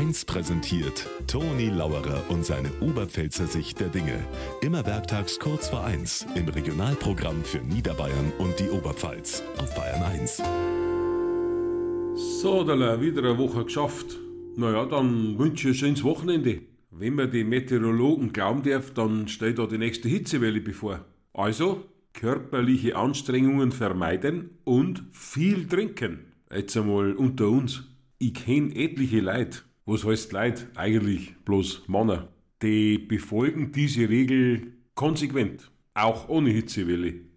1 präsentiert Toni Lauerer und seine Oberpfälzer Sicht der Dinge. Immer werktags kurz vor 1 im Regionalprogramm für Niederbayern und die Oberpfalz auf Bayern 1. So, da wieder eine Woche geschafft. Naja, dann wünsche ich ein schönes Wochenende. Wenn man die Meteorologen glauben darf, dann steht da die nächste Hitzewelle bevor. Also, körperliche Anstrengungen vermeiden und viel trinken. Jetzt einmal unter uns. Ich kenne etliche Leute, was heißt Leid? Eigentlich bloß Männer, die befolgen diese Regel konsequent, auch ohne Hitzewelle.